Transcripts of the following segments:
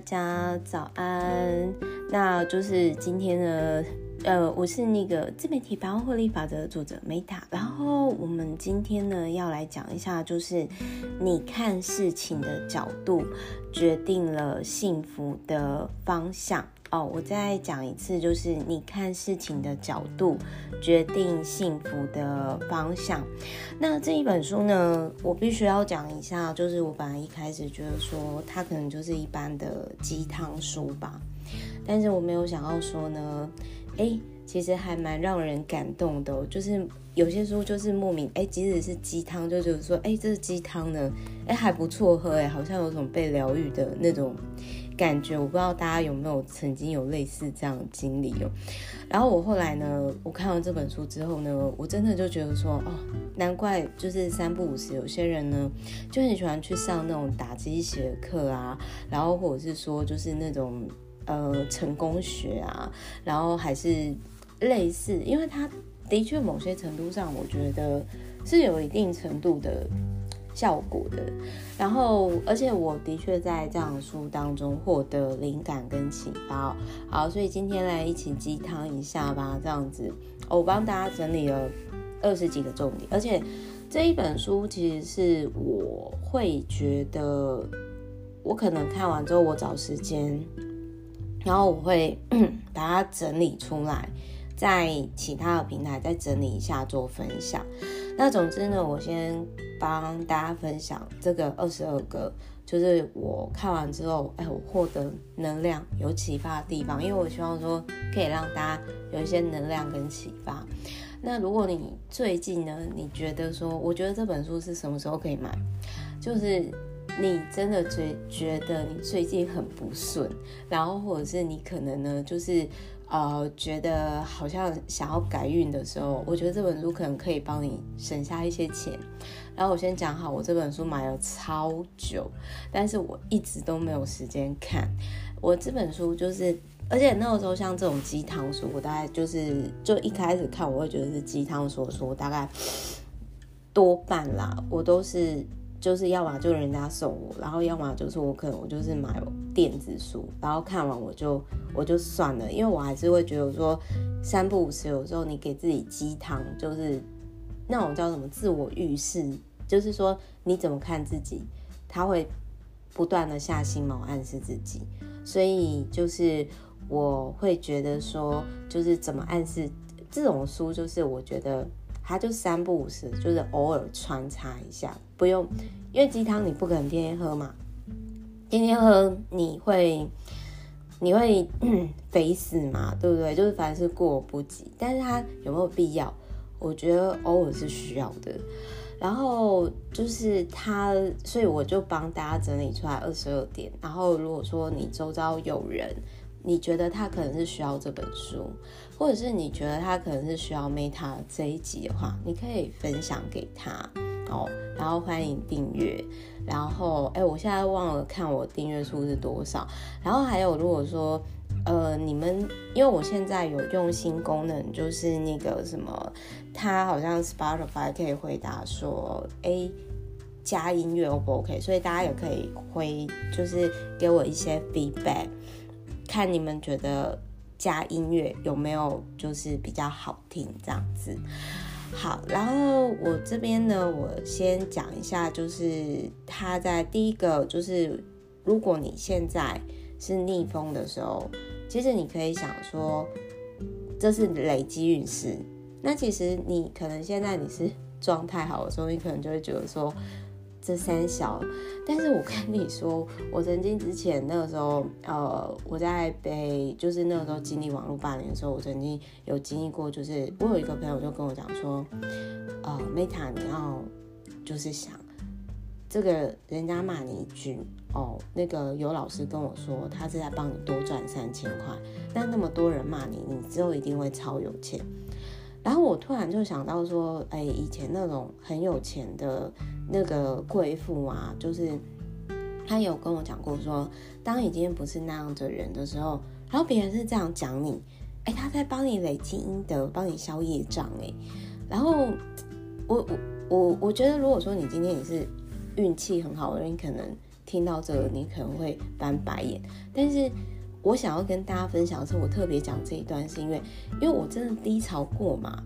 大家早安。那就是今天呢，呃，我是那个自媒体百万获利法则的作者 Meta。然后我们今天呢要来讲一下，就是你看事情的角度决定了幸福的方向。哦，我再讲一次，就是你看事情的角度决定幸福的方向。那这一本书呢，我必须要讲一下，就是我本来一开始觉得说它可能就是一般的鸡汤书吧，但是我没有想到说呢，诶，其实还蛮让人感动的。就是有些书就是莫名，诶，即使是鸡汤，就觉得说，诶，这是鸡汤呢，诶，还不错喝，诶，好像有种被疗愈的那种。感觉我不知道大家有没有曾经有类似这样的经历哦。然后我后来呢，我看完这本书之后呢，我真的就觉得说，哦，难怪就是三不五时有些人呢就很喜欢去上那种打鸡血课啊，然后或者是说就是那种呃成功学啊，然后还是类似，因为他的确某些程度上，我觉得是有一定程度的。效果的，然后而且我的确在这样书当中获得灵感跟启发。好，所以今天来一起鸡汤一下吧，这样子，我帮大家整理了二十几个重点，而且这一本书其实是我会觉得，我可能看完之后我找时间，然后我会 把它整理出来，在其他的平台再整理一下做分享。那总之呢，我先帮大家分享这个二十二个，就是我看完之后，哎，我获得能量、有启发的地方。因为我希望说，可以让大家有一些能量跟启发。那如果你最近呢，你觉得说，我觉得这本书是什么时候可以买？就是你真的觉觉得你最近很不顺，然后或者是你可能呢，就是。呃，觉得好像想要改运的时候，我觉得这本书可能可以帮你省下一些钱。然后我先讲好，我这本书买了超久，但是我一直都没有时间看。我这本书就是，而且那个时候像这种鸡汤书，我大概就是就一开始看，我会觉得是鸡汤书，说大概多半啦，我都是。就是要么就人家送我，然后要么就是我可能我就是买电子书，然后看完我就我就算了，因为我还是会觉得说三不五时有时候你给自己鸡汤，就是那种叫什么自我预示，就是说你怎么看自己，他会不断的下心毛暗示自己，所以就是我会觉得说就是怎么暗示这种书，就是我觉得。它就三不五时，就是偶尔穿插一下，不用，因为鸡汤你不可能天天喝嘛，天天喝你会你会 肥死嘛，对不对？就是凡事过犹不及，但是它有没有必要？我觉得偶尔是需要的。然后就是它，所以我就帮大家整理出来二十二点。然后如果说你周遭有人，你觉得他可能是需要这本书，或者是你觉得他可能是需要 Meta 这一集的话，你可以分享给他哦。然后欢迎订阅。然后哎，我现在忘了看我订阅数是多少。然后还有，如果说呃你们，因为我现在有用新功能，就是那个什么，它好像 Spotify 可以回答说，哎，加音乐 O 不 OK？所以大家也可以回，就是给我一些 feedback。看你们觉得加音乐有没有就是比较好听这样子。好，然后我这边呢，我先讲一下，就是他在第一个就是，如果你现在是逆风的时候，其实你可以想说，这是累积运势。那其实你可能现在你是状态好的时候，你可能就会觉得说。这三小，但是我跟你说，我曾经之前那个时候，呃，我在被，就是那个时候经历网络霸凌的时候，我曾经有经历过，就是我有一个朋友就跟我讲说，呃，Meta，你要就是想，这个人家骂你一句，哦，那个有老师跟我说，他是在帮你多赚三千块，但那么多人骂你，你之后一定会超有钱。然后我突然就想到说，哎，以前那种很有钱的那个贵妇啊，就是他有跟我讲过说，当你今天不是那样的人的时候，然后别人是这样讲你，哎，他在帮你累积阴德，帮你消业障，哎，然后我我我我觉得，如果说你今天你是运气很好的人，你可能。听到这个你可能会翻白眼。但是我想要跟大家分享的是，我特别讲这一段，是因为因为我真的低潮过嘛，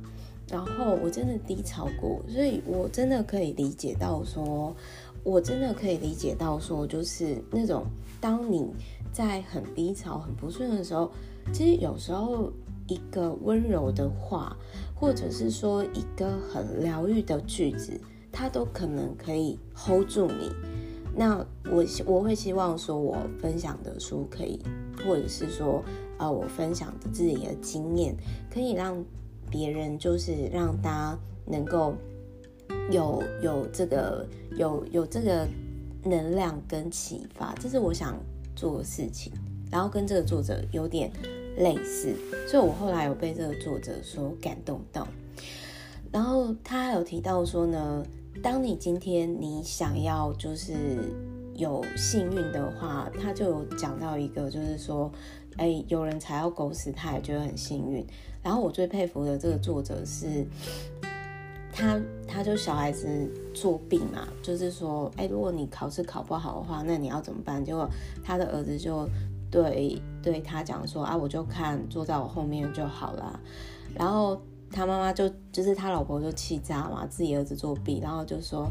然后我真的低潮过，所以我真的可以理解到说，我真的可以理解到说，就是那种当你在很低潮、很不顺的时候，其实有时候。一个温柔的话，或者是说一个很疗愈的句子，它都可能可以 hold 住你。那我我会希望说，我分享的书可以，或者是说，呃，我分享的自己的经验，可以让别人，就是让大家能够有有这个有有这个能量跟启发，这是我想做的事情。然后跟这个作者有点。类似，所以我后来有被这个作者所感动到。然后他还有提到说呢，当你今天你想要就是有幸运的话，他就有讲到一个，就是说，哎，有人踩到狗屎，他也觉得很幸运。然后我最佩服的这个作者是，他他就小孩子作弊嘛，就是说，哎，如果你考试考不好的话，那你要怎么办？结果他的儿子就。对，对他讲说啊，我就看坐在我后面就好了。然后他妈妈就就是他老婆就气炸嘛，自己儿子作弊，然后就说，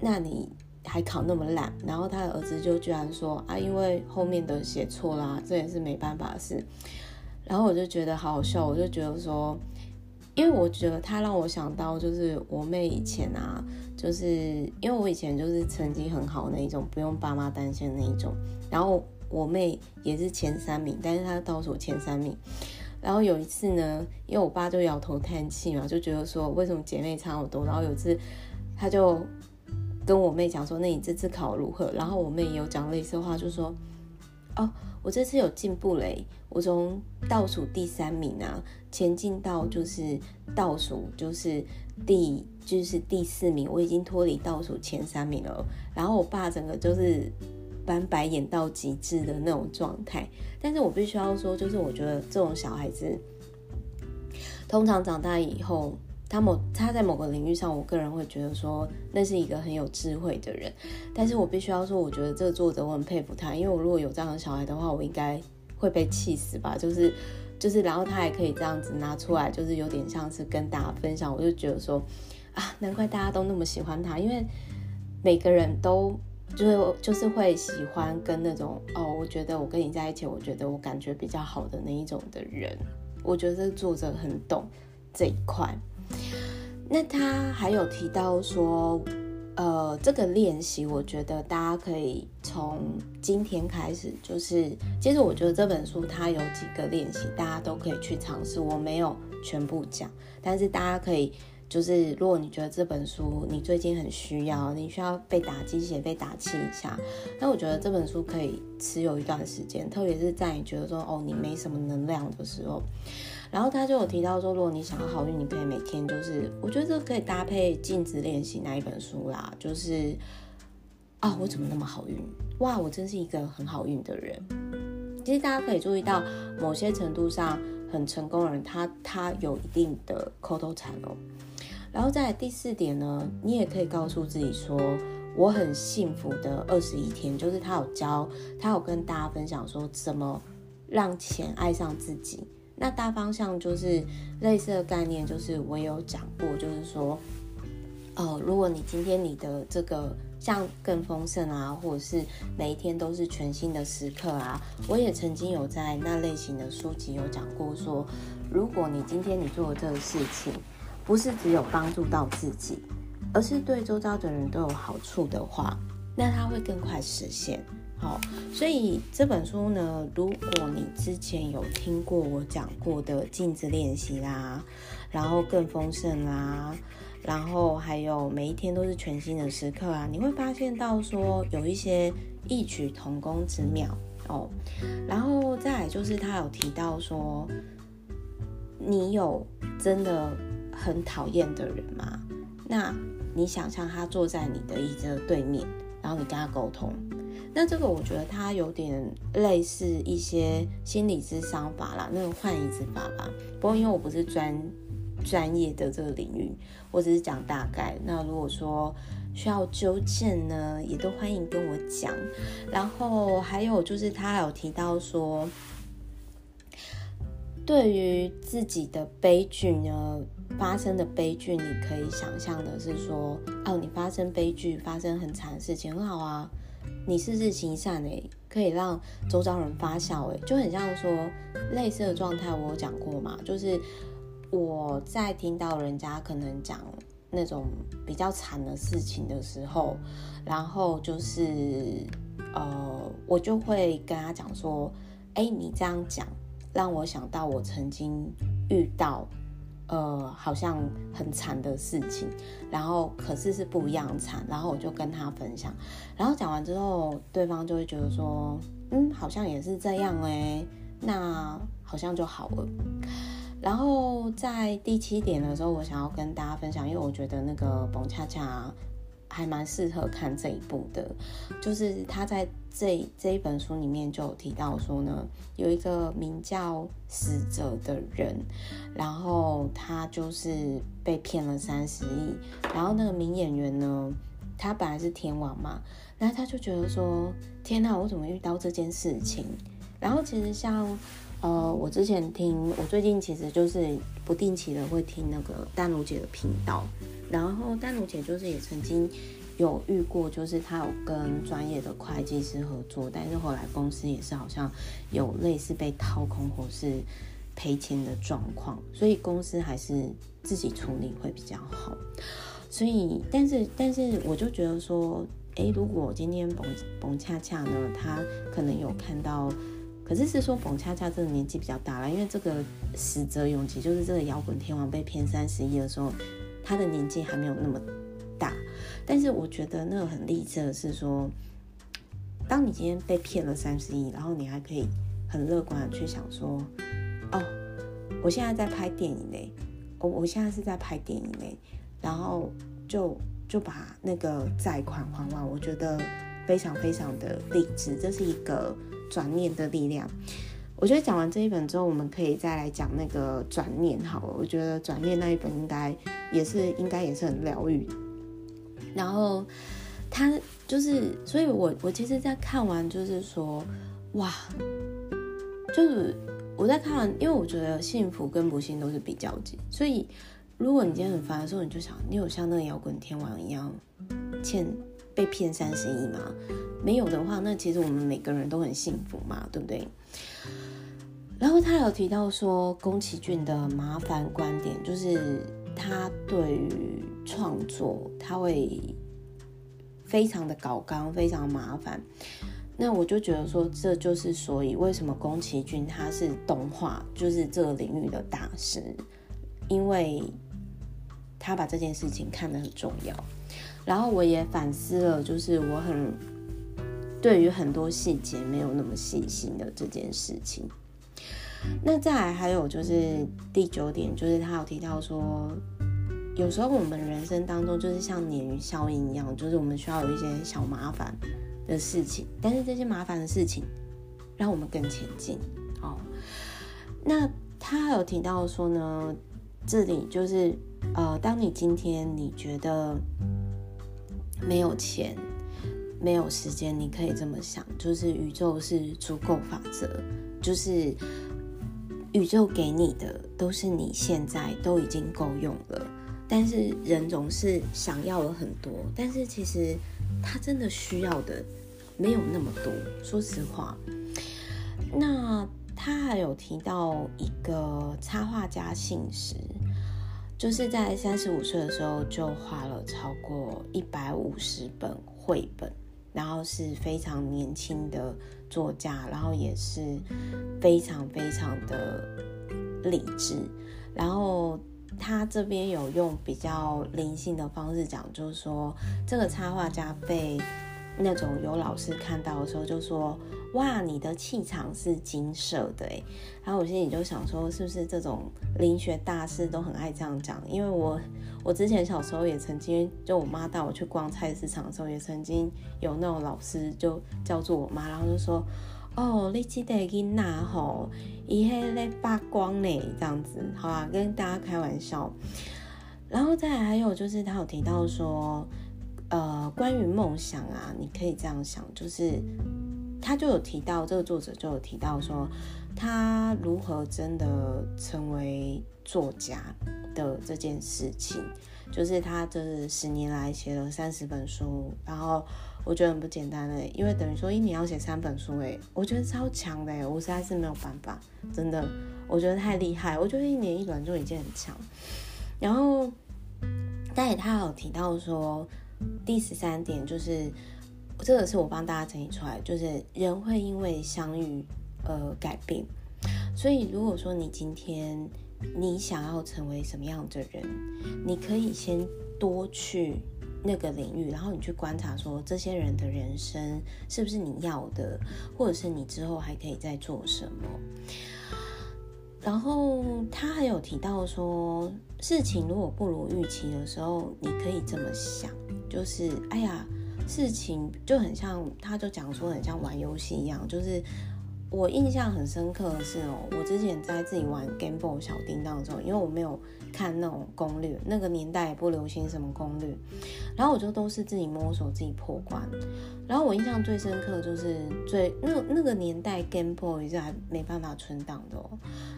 那你还考那么烂？然后他的儿子就居然说啊，因为后面的写错啦，这也是没办法的事。然后我就觉得好好笑，我就觉得说，因为我觉得他让我想到就是我妹以前啊，就是因为我以前就是成绩很好那一种，不用爸妈担心那一种，然后。我妹也是前三名，但是她倒数前三名。然后有一次呢，因为我爸就摇头叹气嘛，就觉得说为什么姐妹差好多。然后有一次，他就跟我妹讲说：“那你这次考如何？”然后我妹也有讲类似的话，就说：“哦，我这次有进步嘞，我从倒数第三名啊，前进到就是倒数就是第就是第四名，我已经脱离倒数前三名了。”然后我爸整个就是。翻白眼到极致的那种状态，但是我必须要说，就是我觉得这种小孩子，通常长大以后，他某他在某个领域上，我个人会觉得说，那是一个很有智慧的人。但是我必须要说，我觉得这个作者我很佩服他，因为我如果有这样的小孩的话，我应该会被气死吧。就是就是，然后他还可以这样子拿出来，就是有点像是跟大家分享，我就觉得说，啊，难怪大家都那么喜欢他，因为每个人都。就是就是会喜欢跟那种哦，我觉得我跟你在一起，我觉得我感觉比较好的那一种的人，我觉得作者很懂这一块。那他还有提到说，呃，这个练习，我觉得大家可以从今天开始，就是其实我觉得这本书它有几个练习，大家都可以去尝试。我没有全部讲，但是大家可以。就是如果你觉得这本书你最近很需要，你需要被打鸡血、被打气一下，那我觉得这本书可以持有一段时间，特别是在你觉得说哦你没什么能量的时候。然后他就有提到说，如果你想要好运，你可以每天就是，我觉得这可以搭配镜子练习那一本书啦，就是啊、我怎么那么好运？哇，我真是一个很好运的人。其实大家可以注意到，某些程度上很成功的人，他他有一定的口头禅哦。然后在第四点呢，你也可以告诉自己说，我很幸福的二十一天，就是他有教，他有跟大家分享说怎么让钱爱上自己。那大方向就是类似的概念，就是我有讲过，就是说，哦，如果你今天你的这个像更丰盛啊，或者是每一天都是全新的时刻啊，我也曾经有在那类型的书籍有讲过说，如果你今天你做的这个事情。不是只有帮助到自己，而是对周遭的人都有好处的话，那它会更快实现。好，所以这本书呢，如果你之前有听过我讲过的镜子练习啦，然后更丰盛啦，然后还有每一天都是全新的时刻啊，你会发现到说有一些异曲同工之妙哦。然后再就是他有提到说，你有真的。很讨厌的人吗？那你想象他坐在你的椅子的对面，然后你跟他沟通，那这个我觉得他有点类似一些心理咨商法啦，那种换椅子法吧。不过因为我不是专专业的这个领域，我只是讲大概。那如果说需要纠正呢，也都欢迎跟我讲。然后还有就是他还有提到说，对于自己的悲剧呢，发生的悲剧，你可以想象的是说，哦，你发生悲剧，发生很惨的事情，很好啊，你是日行善诶，可以让周遭人发笑诶，就很像说类似的状态，我有讲过嘛，就是我在听到人家可能讲那种比较惨的事情的时候，然后就是呃，我就会跟他讲说，哎，你这样讲。让我想到我曾经遇到，呃，好像很惨的事情，然后可是是不一样惨，然后我就跟他分享，然后讲完之后，对方就会觉得说，嗯，好像也是这样诶，那好像就好了。然后在第七点的时候，我想要跟大家分享，因为我觉得那个蹦恰恰。还蛮适合看这一部的，就是他在这这一本书里面就有提到说呢，有一个名叫死者的人，然后他就是被骗了三十亿，然后那个名演员呢，他本来是天王嘛，然后他就觉得说，天哪，我怎么遇到这件事情？然后其实像呃，我之前听，我最近其实就是不定期的会听那个淡如姐的频道。然后丹如姐就是也曾经有遇过，就是她有跟专业的会计师合作，但是后来公司也是好像有类似被掏空或是赔钱的状况，所以公司还是自己处理会比较好。所以，但是但是我就觉得说，诶，如果今天冯冯恰恰呢，他可能有看到，可是是说冯恰恰这个年纪比较大了，因为这个死者永吉就是这个摇滚天王被骗三十亿的时候。他的年纪还没有那么大，但是我觉得那个很励志的是说，当你今天被骗了三十亿，然后你还可以很乐观的去想说，哦，我现在在拍电影嘞，我我现在是在拍电影嘞，然后就就把那个债款还完，我觉得非常非常的励志，这是一个转念的力量。我觉得讲完这一本之后，我们可以再来讲那个转念好了。我觉得转念那一本应该也是应该也是很疗愈。然后他就是，所以我我其实，在看完就是说，哇，就是我在看完，因为我觉得幸福跟不幸都是比较级。所以如果你今天很烦的时候，你就想，你有像那个摇滚天王一样欠被骗三十亿吗？没有的话，那其实我们每个人都很幸福嘛，对不对？然后他有提到说，宫崎骏的麻烦观点，就是他对于创作他会非常的搞刚，非常麻烦。那我就觉得说，这就是所以为什么宫崎骏他是动画，就是这个领域的大师，因为他把这件事情看得很重要。然后我也反思了，就是我很对于很多细节没有那么细心的这件事情。那再来还有就是第九点，就是他有提到说，有时候我们人生当中就是像鲶鱼效应一样，就是我们需要有一些小麻烦的事情，但是这些麻烦的事情让我们更前进。哦，那他有提到说呢，这里就是呃，当你今天你觉得没有钱、没有时间，你可以这么想，就是宇宙是足够法则，就是。宇宙给你的都是你现在都已经够用了，但是人总是想要了很多，但是其实他真的需要的没有那么多。说实话，那他还有提到一个插画家信实，就是在三十五岁的时候就画了超过一百五十本绘本。然后是非常年轻的作家，然后也是非常非常的理智。然后他这边有用比较灵性的方式讲，就是说这个插画家被那种有老师看到的时候，就说。哇，你的气场是金色的，然后我心里就想说，是不是这种灵学大师都很爱这样讲？因为我我之前小时候也曾经，就我妈带我去逛菜市场的时候，也曾经有那种老师就叫住我妈，然后就说，哦，你记得囡仔吼，伊还在发光呢，这样子，好啊，跟大家开玩笑。然后再来还有就是他有提到说，呃，关于梦想啊，你可以这样想，就是他就有提到这个作者就有提到说，他如何真的成为作家的这件事情，就是他这十年来写了三十本书，然后。我觉得很不简单的，因为等于说一年要写三本书，哎，我觉得超强的，我实在是没有办法，真的，我觉得太厉害。我觉得一年一本就已经很强。然后，但他有提到说，第十三点就是，这个是我帮大家整理出来，就是人会因为相遇而改变。所以，如果说你今天你想要成为什么样的人，你可以先多去。那个领域，然后你去观察说，这些人的人生是不是你要的，或者是你之后还可以再做什么。然后他还有提到说，事情如果不如预期的时候，你可以这么想，就是哎呀，事情就很像，他就讲说很像玩游戏一样，就是。我印象很深刻的是哦，我之前在自己玩 Game Boy 小叮当的时候，因为我没有看那种攻略，那个年代也不流行什么攻略，然后我就都是自己摸索、自己破关。然后我印象最深刻就是最那那个年代 Game Boy 是还没办法存档的哦。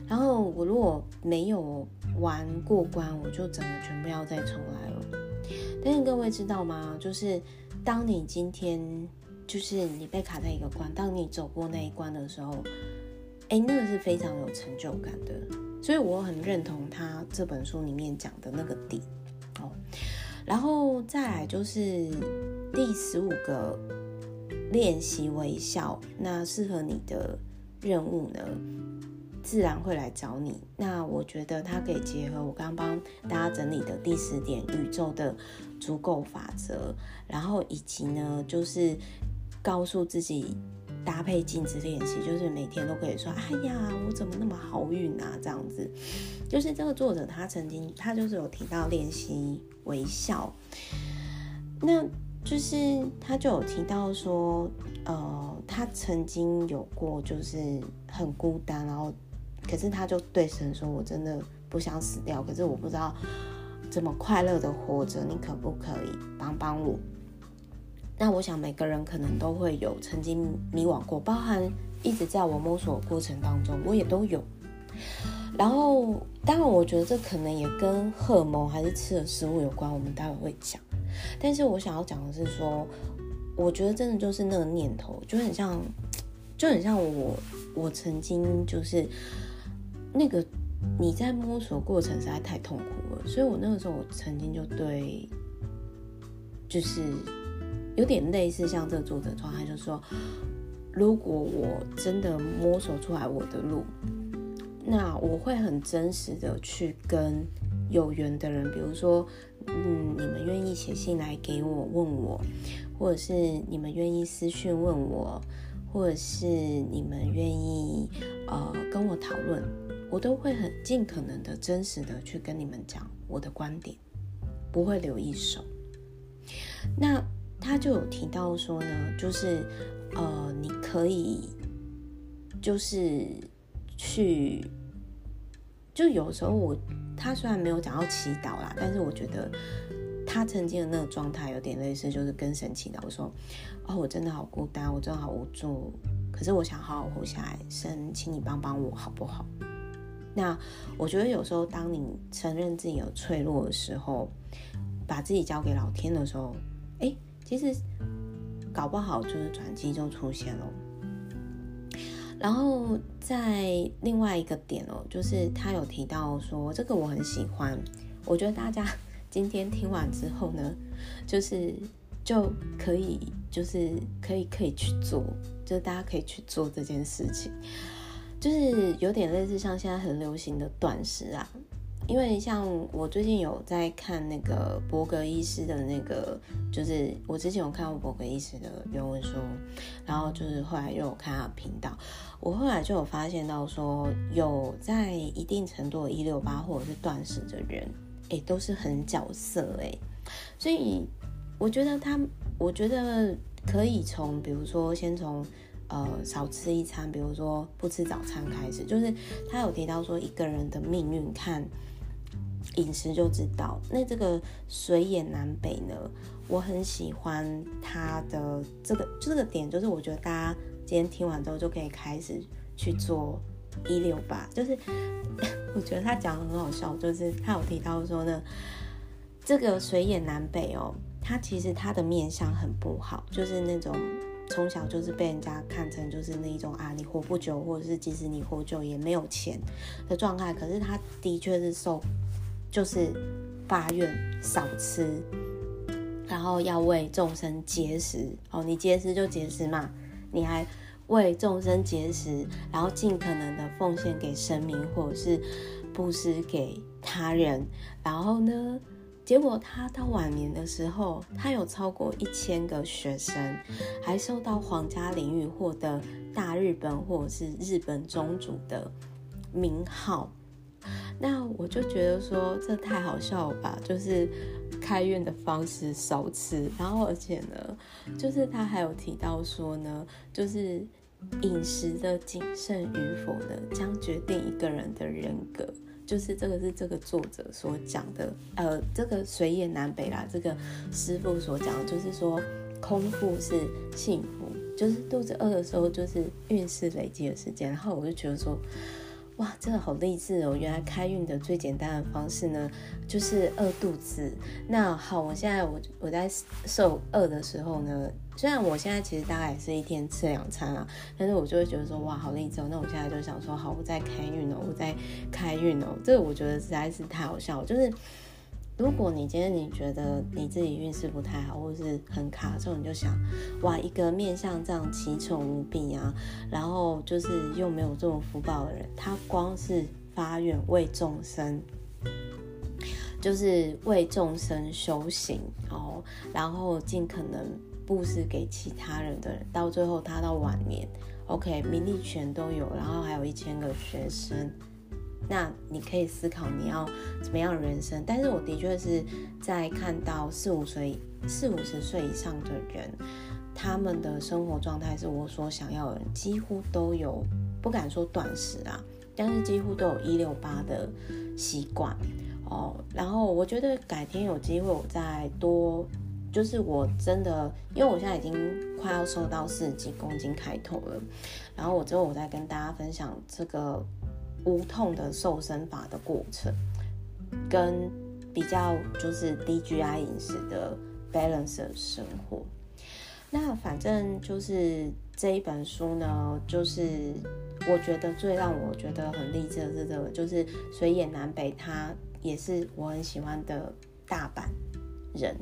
然后我如果没有玩过关，我就整个全部要再重来了。但是各位知道吗？就是当你今天。就是你被卡在一个关，当你走过那一关的时候，哎、那个是非常有成就感的。所以我很认同他这本书里面讲的那个点哦。然后再来就是第十五个练习微笑，那适合你的任务呢，自然会来找你。那我觉得它可以结合我刚刚帮大家整理的第十点宇宙的足够法则，然后以及呢就是。告诉自己搭配镜子练习，就是每天都可以说：“哎呀，我怎么那么好运啊？”这样子，就是这个作者他曾经他就是有提到练习微笑，那就是他就有提到说，呃，他曾经有过就是很孤单，然后可是他就对神说：“我真的不想死掉，可是我不知道怎么快乐的活着，你可不可以帮帮我？”那我想每个人可能都会有曾经迷惘过，包含一直在我摸索过程当中，我也都有。然后，当然，我觉得这可能也跟荷尔蒙还是吃的食物有关，我们待会会讲。但是我想要讲的是说，我觉得真的就是那个念头，就很像，就很像我，我曾经就是那个你在摸索过程实在太痛苦了，所以我那个时候我曾经就对，就是。有点类似像这个作者状态，就说，如果我真的摸索出来我的路，那我会很真实的去跟有缘的人，比如说，嗯，你们愿意写信来给我问我，或者是你们愿意私讯问我，或者是你们愿意呃跟我讨论，我都会很尽可能的真实的去跟你们讲我的观点，不会留一手。那。他就有提到说呢，就是呃，你可以就是去，就有时候我他虽然没有讲到祈祷啦，但是我觉得他曾经的那个状态有点类似，就是跟神祈祷，我说哦，我真的好孤单，我真的好无助，可是我想好好活下来，神，请你帮帮我好不好？那我觉得有时候当你承认自己有脆弱的时候，把自己交给老天的时候，哎。其实搞不好就是转机就出现了，然后在另外一个点哦，就是他有提到说，这个我很喜欢，我觉得大家 今天听完之后呢，就是就可以就是可以可以去做，就是大家可以去做这件事情，就是有点类似像现在很流行的断食啊。因为像我最近有在看那个伯格医师的那个，就是我之前有看过伯格医师的原文书，然后就是后来又有看他的频道，我后来就有发现到说，有在一定程度的一六八或者是断食的人，哎，都是很角色哎，所以我觉得他，我觉得可以从，比如说先从。呃少吃一餐，比如说不吃早餐开始，就是他有提到说一个人的命运看饮食就知道。那这个水野南北呢，我很喜欢他的这个这个点，就是我觉得大家今天听完之后就可以开始去做一六八，就是我觉得他讲的很好笑，就是他有提到说呢，这个水野南北哦。他其实他的面相很不好，就是那种从小就是被人家看成就是那一种啊，你活不久，或者是即使你活久也没有钱的状态。可是他的确是受，就是发愿少吃，然后要为众生节食哦。你节食就节食嘛，你还为众生节食，然后尽可能的奉献给神明或者是布施给他人，然后呢？结果他到晚年的时候，他有超过一千个学生，还受到皇家领域获得大日本或者是日本宗主的名号。那我就觉得说，这太好笑了吧？就是开运的方式少吃，然后而且呢，就是他还有提到说呢，就是饮食的谨慎与否呢，将决定一个人的人格。就是这个是这个作者所讲的，呃，这个水野南北啦，这个师傅所讲的，就是说空腹是幸福，就是肚子饿的时候就是运势累积的时间。然后我就觉得说。哇，这个好励志哦！原来开运的最简单的方式呢，就是饿肚子。那好，我现在我我在受饿的时候呢，虽然我现在其实大概也是一天吃两餐啊，但是我就会觉得说，哇，好励志哦！那我现在就想说，好，我在开运哦，我在开运哦。这个我觉得实在是太好笑，就是。如果你今天你觉得你自己运势不太好，或是很卡的时候，你就想，哇，一个面相这样奇丑无比啊，然后就是又没有这种福报的人，他光是发愿为众生，就是为众生修行哦，然后尽可能布施给其他人的人，到最后他到晚年，OK，名利权都有，然后还有一千个学生。那你可以思考你要怎么样的人生，但是我的确是在看到四五岁、四五十岁以上的人，他们的生活状态是我所想要的人，几乎都有，不敢说短时啊，但是几乎都有一六八的习惯哦。然后我觉得改天有机会我再多，就是我真的，因为我现在已经快要瘦到四十几公斤开头了，然后我之后我再跟大家分享这个。无痛的瘦身法的过程，跟比较就是低 GI 饮食的 balance 的生活。那反正就是这一本书呢，就是我觉得最让我觉得很励志的是这个，就是水野南北，他也是我很喜欢的大阪人。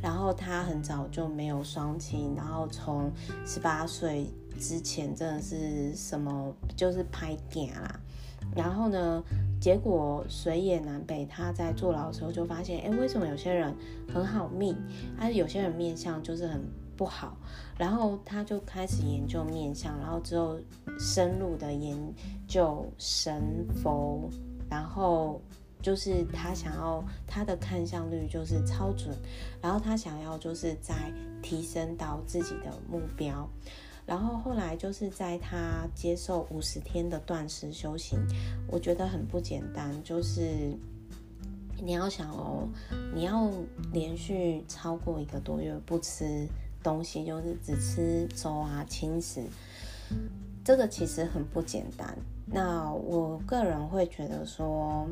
然后他很早就没有双亲，然后从十八岁之前真的是什么就是拍电啦。然后呢，结果水野南北他在坐牢的时候就发现，哎，为什么有些人很好命，啊，有些人面相就是很不好。然后他就开始研究面相，然后之后深入的研究神佛，然后就是他想要他的看相率就是超准，然后他想要就是在提升到自己的目标。然后后来就是在他接受五十天的断食修行，我觉得很不简单。就是你要想哦，你要连续超过一个多月不吃东西，就是只吃粥啊、轻食，这个其实很不简单。那我个人会觉得说。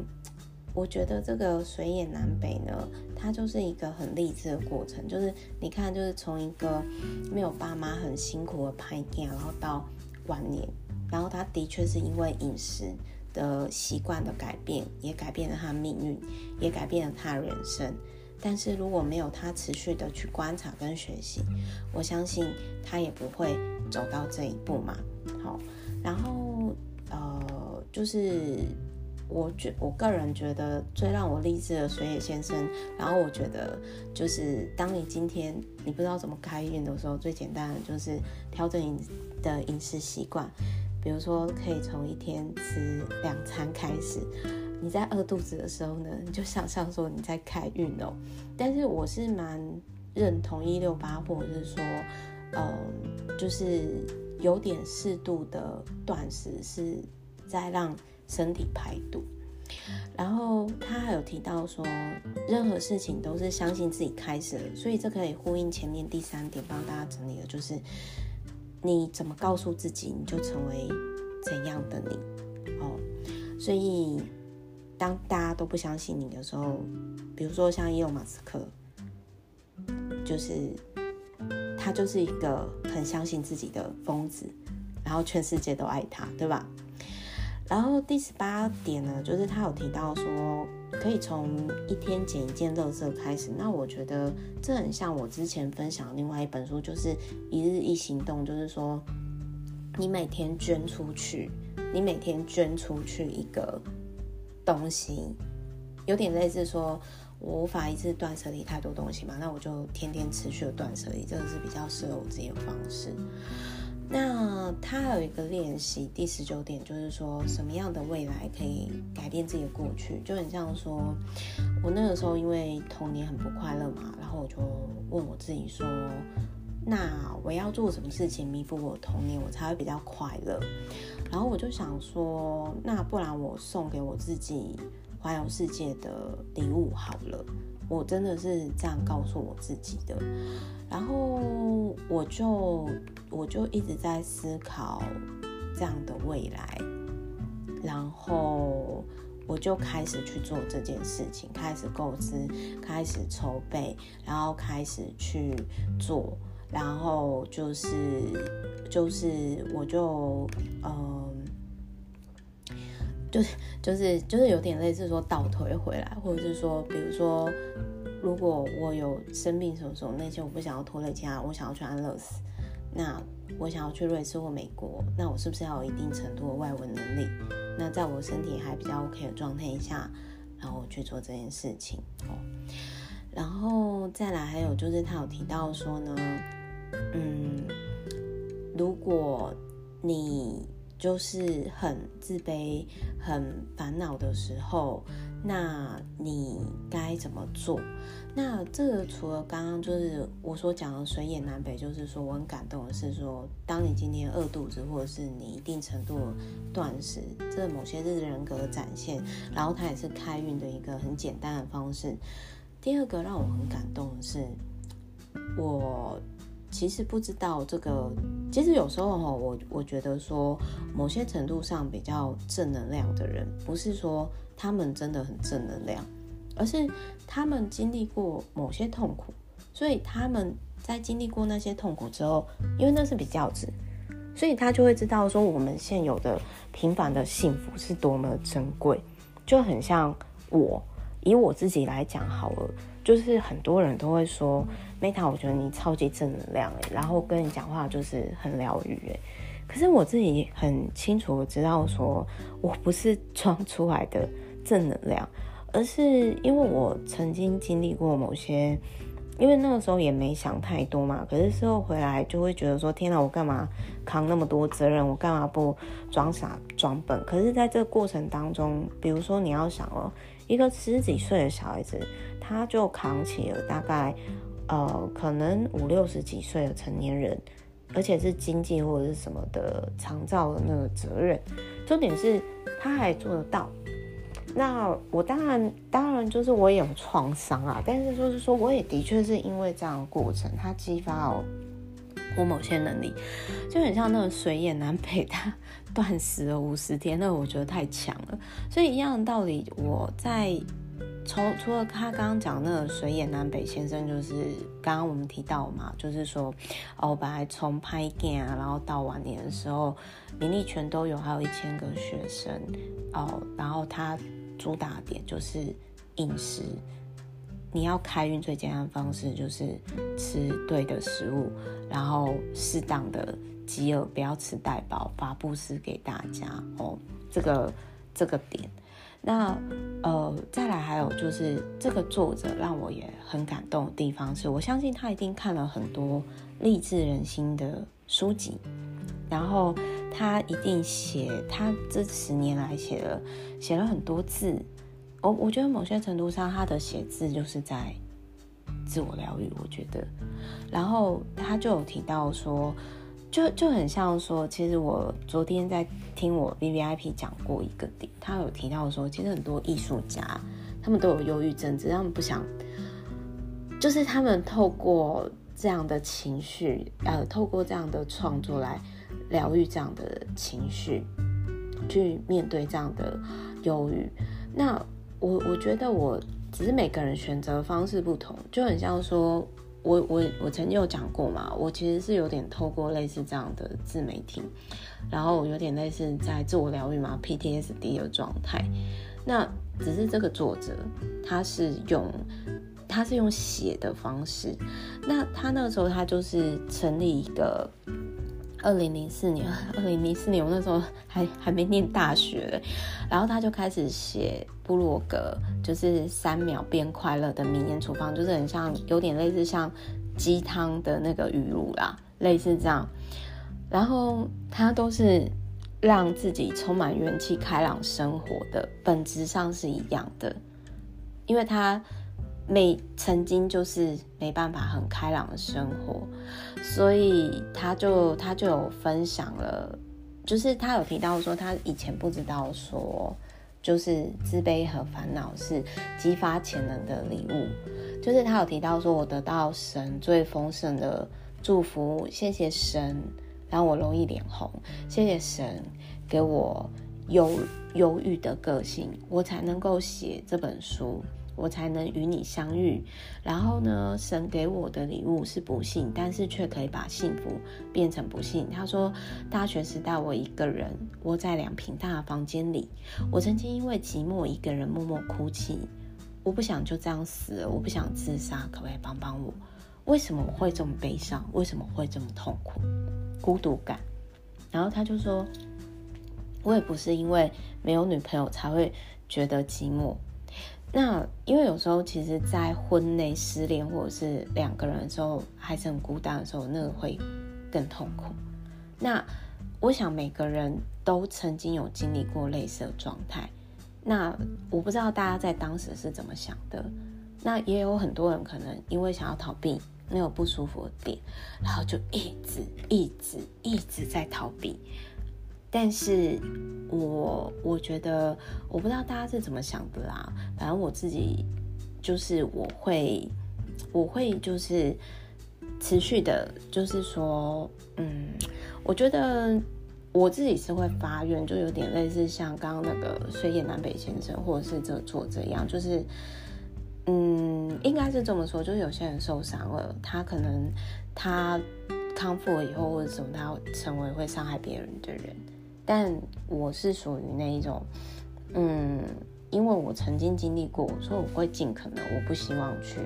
我觉得这个水也南北呢，它就是一个很励志的过程。就是你看，就是从一个没有爸妈很辛苦的拍电，然后到晚年，然后他的确是因为饮食的习惯的改变，也改变了他命运，也改变了他的人生。但是如果没有他持续的去观察跟学习，我相信他也不会走到这一步嘛。好，然后呃，就是。我觉我个人觉得最让我励志的水野先生，然后我觉得就是当你今天你不知道怎么开运的时候，最简单的就是调整你的饮食习惯，比如说可以从一天吃两餐开始。你在饿肚子的时候呢，你就想象说你在开运哦。但是我是蛮认同一六八，或者是说，嗯，就是有点适度的断食是在让身体排毒。然后他还有提到说，任何事情都是相信自己开始了，所以这可以呼应前面第三点帮大家整理的，就是你怎么告诉自己，你就成为怎样的你哦。所以当大家都不相信你的时候，比如说像伊隆马斯克，就是他就是一个很相信自己的疯子，然后全世界都爱他，对吧？然后第十八点呢，就是他有提到说，可以从一天捡一件垃圾开始。那我觉得这很像我之前分享的另外一本书，就是一日一行动，就是说你每天捐出去，你每天捐出去一个东西，有点类似说我无法一次断舍离太多东西嘛，那我就天天持续的断舍离，这个是比较适合我自己的方式。那他有一个练习，第十九点就是说，什么样的未来可以改变自己的过去？就很像说，我那个时候因为童年很不快乐嘛，然后我就问我自己说，那我要做什么事情弥补我童年，我才会比较快乐？然后我就想说，那不然我送给我自己环游世界的礼物好了。我真的是这样告诉我自己的，然后我就我就一直在思考这样的未来，然后我就开始去做这件事情，开始构思，开始筹备，然后开始去做，然后就是就是我就嗯。就是就是就是有点类似说倒退回来，或者是说，比如说，如果我有生病什么什么那些，我不想要拖累家，我想要去安乐死，那我想要去瑞士或美国，那我是不是要有一定程度的外文能力？那在我身体还比较 OK 的状态下，然后我去做这件事情哦。然后再来还有就是他有提到说呢，嗯，如果你就是很自卑、很烦恼的时候，那你该怎么做？那这个除了刚刚就是我所讲的水也南北，就是说我很感动的是说，当你今天饿肚子，或者是你一定程度断食，这某些是人格的展现，然后它也是开运的一个很简单的方式。第二个让我很感动的是，我。其实不知道这个，其实有时候哈，我我觉得说，某些程度上比较正能量的人，不是说他们真的很正能量，而是他们经历过某些痛苦，所以他们在经历过那些痛苦之后，因为那是比较值，所以他就会知道说，我们现有的平凡的幸福是多么珍贵，就很像我以我自己来讲好了。就是很多人都会说，Meta，我觉得你超级正能量诶，然后跟你讲话就是很疗愈诶。可是我自己很清楚知道说，我不是装出来的正能量，而是因为我曾经经历过某些，因为那个时候也没想太多嘛。可是事后回来就会觉得说，天哪，我干嘛扛那么多责任？我干嘛不装傻装笨？可是在这个过程当中，比如说你要想哦。一个十几岁的小孩子，他就扛起了大概，呃，可能五六十几岁的成年人，而且是经济或者是什么的长照的那个责任。重点是他还做得到。那我当然当然就是我也有创伤啊，但是就是说我也的确是因为这样的过程，他激发了我某些能力，就很像那个水野南北他。断食了五十天，那我觉得太强了。所以一样的道理，我在从除了他刚刚讲那个水野南北先生，就是刚刚我们提到嘛，就是说哦，本来从拍片啊，然后到晚年的时候，名利权都有，还有一千个学生哦，然后他主打点就是饮食，你要开运最简单的方式就是吃对的食物，然后适当的。饥饿不要吃太饱，发布施给大家哦。这个这个点，那呃，再来还有就是这个作者让我也很感动的地方是，我相信他一定看了很多励志人心的书籍，然后他一定写，他这十年来写了写了很多字。我我觉得某些程度上，他的写字就是在自我疗愈，我觉得。然后他就有提到说。就就很像说，其实我昨天在听我 VVIP 讲过一个点，他有提到说，其实很多艺术家他们都有忧郁症，只是他们不想，就是他们透过这样的情绪，呃，透过这样的创作来疗愈这样的情绪，去面对这样的忧郁。那我我觉得我只是每个人选择方式不同，就很像说。我我我曾经有讲过嘛，我其实是有点透过类似这样的自媒体，然后有点类似在自我疗愈嘛，PTSD 的状态。那只是这个作者他是用他是用写的方式，那他那个时候他就是成立一个。二零零四年，二零零四年我那时候还还没念大学，然后他就开始写部落格，就是三秒变快乐的名言厨房，就是很像有点类似像鸡汤的那个语录啦，类似这样。然后他都是让自己充满元气、开朗生活的，本质上是一样的，因为他。没曾经就是没办法很开朗的生活，所以他就他就有分享了，就是他有提到说他以前不知道说，就是自卑和烦恼是激发潜能的礼物，就是他有提到说我得到神最丰盛的祝福，谢谢神让我容易脸红，谢谢神给我忧忧郁的个性，我才能够写这本书。我才能与你相遇。然后呢，神给我的礼物是不幸，但是却可以把幸福变成不幸。他说，大学时代我一个人窝在两平大的房间里，我曾经因为寂寞一个人默默哭泣。我不想就这样死了，我不想自杀，可不可以帮帮我？为什么我会这么悲伤？为什么会这么痛苦？孤独感。然后他就说，我也不是因为没有女朋友才会觉得寂寞。那因为有时候，其实，在婚内失恋或者是两个人的时候，还是很孤单的时候，那个会更痛苦。那我想每个人都曾经有经历过类似的状态。那我不知道大家在当时是怎么想的。那也有很多人可能因为想要逃避那个不舒服的点，然后就一直、一直、一直在逃避。但是我我觉得，我不知道大家是怎么想的啦。反正我自己就是我会，我会就是持续的，就是说，嗯，我觉得我自己是会发愿，就有点类似像刚刚那个水野南北先生，或者是这个作者一样，就是，嗯，应该是这么说，就是有些人受伤了，他可能他康复了以后，或者什么，他成为会伤害别人的人。但我是属于那一种，嗯，因为我曾经经历过，所以我会尽可能，我不希望去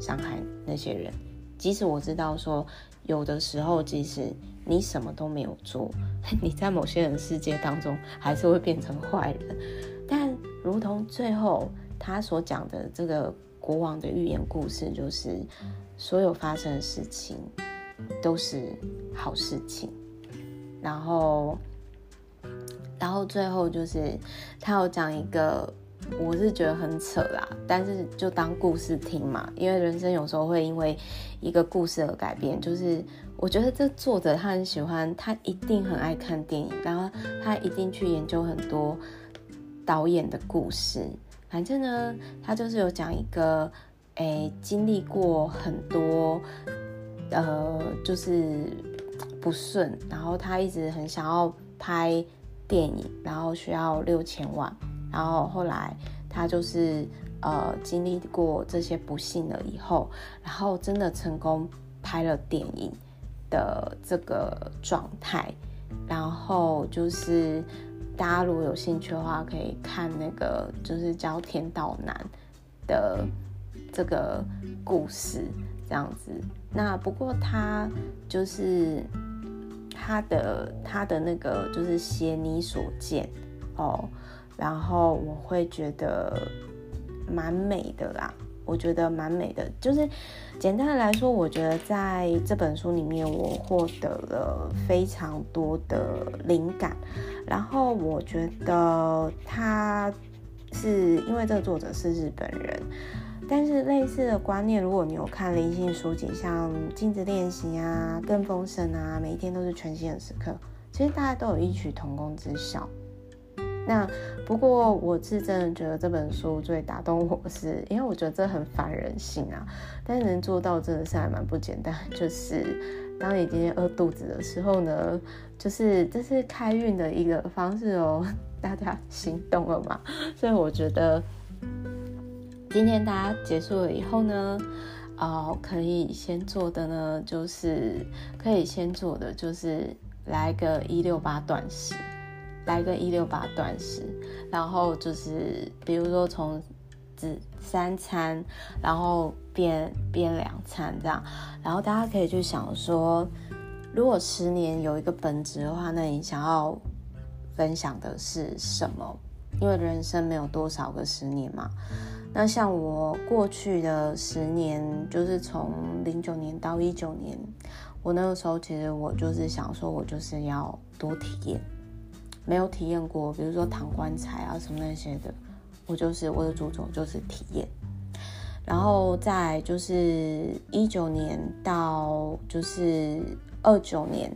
伤害那些人。即使我知道说，有的时候，即使你什么都没有做，你在某些人世界当中还是会变成坏人。但如同最后他所讲的这个国王的寓言故事，就是所有发生的事情都是好事情，然后。然后最后就是他有讲一个，我是觉得很扯啦，但是就当故事听嘛，因为人生有时候会因为一个故事而改变。就是我觉得这作者他很喜欢，他一定很爱看电影，然后他一定去研究很多导演的故事。反正呢，他就是有讲一个，诶，经历过很多，呃，就是不顺，然后他一直很想要拍。电影，然后需要六千万，然后后来他就是呃经历过这些不幸了以后，然后真的成功拍了电影的这个状态，然后就是大家如果有兴趣的话，可以看那个就是叫《天道难》的这个故事这样子。那不过他就是。他的他的那个就是写你所见哦，然后我会觉得蛮美的啦，我觉得蛮美的。就是简单的来说，我觉得在这本书里面，我获得了非常多的灵感。然后我觉得他是因为这个作者是日本人。但是类似的观念，如果你有看灵性书籍，像镜子练习啊、更丰盛啊，每一天都是全新的时刻，其实大家都有异曲同工之效。那不过我是真的觉得这本书最打动我是，是因为我觉得这很反人性啊，但是能做到真的是还蛮不简单。就是当你今天饿肚子的时候呢，就是这是开运的一个方式哦，大家心动了吗？所以我觉得今天大家结束了以后呢，哦，可以先做的呢，就是可以先做的就是来个一六八断食。来个一六八断食，然后就是比如说从只三餐，然后变变两餐这样，然后大家可以去想说，如果十年有一个本质的话，那你想要分享的是什么？因为人生没有多少个十年嘛。那像我过去的十年，就是从零九年到一九年，我那个时候其实我就是想说，我就是要多体验。没有体验过，比如说躺棺材啊什么那些的，我就是我的主轴就是体验。然后再就是一九年到就是二九年，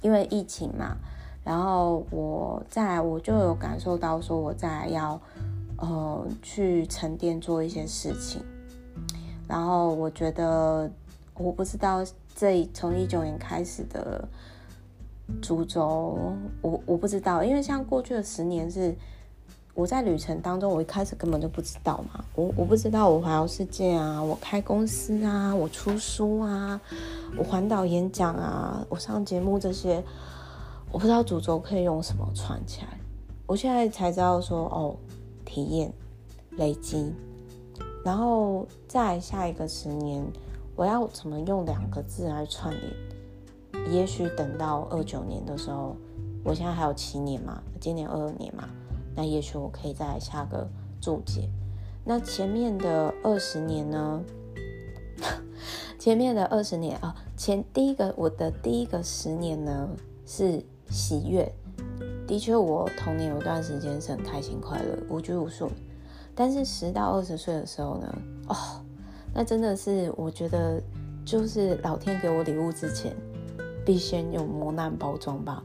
因为疫情嘛，然后我再来我就有感受到说，我再来要呃去沉淀做一些事情。然后我觉得我不知道这从一九年开始的。主轴，我我不知道，因为像过去的十年是我在旅程当中，我一开始根本就不知道嘛，我我不知道我环游世界啊，我开公司啊，我出书啊，我环岛演讲啊，我上节目这些，我不知道主轴可以用什么串起来，我现在才知道说哦，体验、累积，然后再下一个十年，我要怎么用两个字来串联？也许等到二九年的时候，我现在还有七年嘛，今年二二年嘛，那也许我可以再下个注解。那前面的二十年呢？前面的二十年啊，前第一个我的第一个十年呢是喜悦。的确，我童年有一段时间是很开心快乐、无拘无束。但是十到二十岁的时候呢，哦，那真的是我觉得就是老天给我礼物之前。必先用磨难包装吧，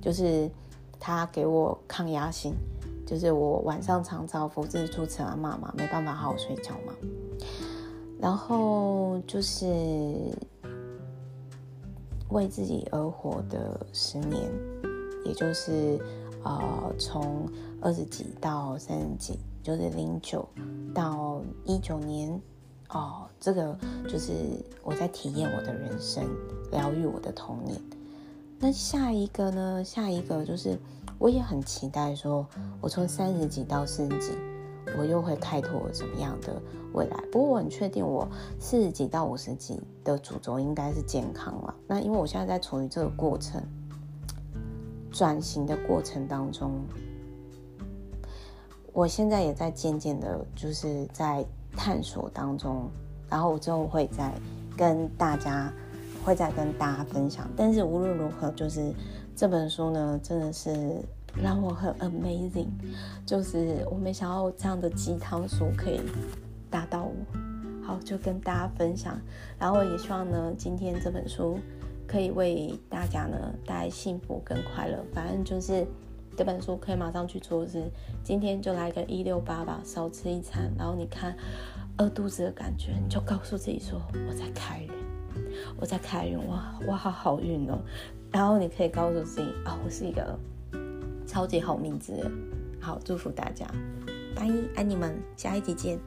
就是他给我抗压性，就是我晚上常常福至出城啊妈妈没办法好好睡觉嘛，然后就是为自己而活的十年，也就是呃从二十几到三十几，就是零九到一九年。哦，这个就是我在体验我的人生，疗愈我的童年。那下一个呢？下一个就是我也很期待说，我从三十几到四十几，我又会开拓什么样的未来？不过我很确定，我四十几到五十几的主轴应该是健康了。那因为我现在在处于这个过程，转型的过程当中，我现在也在渐渐的，就是在。探索当中，然后我之后会再跟大家，会再跟大家分享。但是无论如何，就是这本书呢，真的是让我很 amazing，就是我没想到这样的鸡汤书可以打到我。好，就跟大家分享。然后也希望呢，今天这本书可以为大家呢带来幸福跟快乐。反正就是。这本书可以马上去做是，今天就来个一六八吧，少吃一餐，然后你看饿肚子的感觉，你就告诉自己说我在开运，我在开运，哇我好好运哦，然后你可以告诉自己啊、我是一个超级好命之人，好祝福大家，拜一，爱你们，下一集见。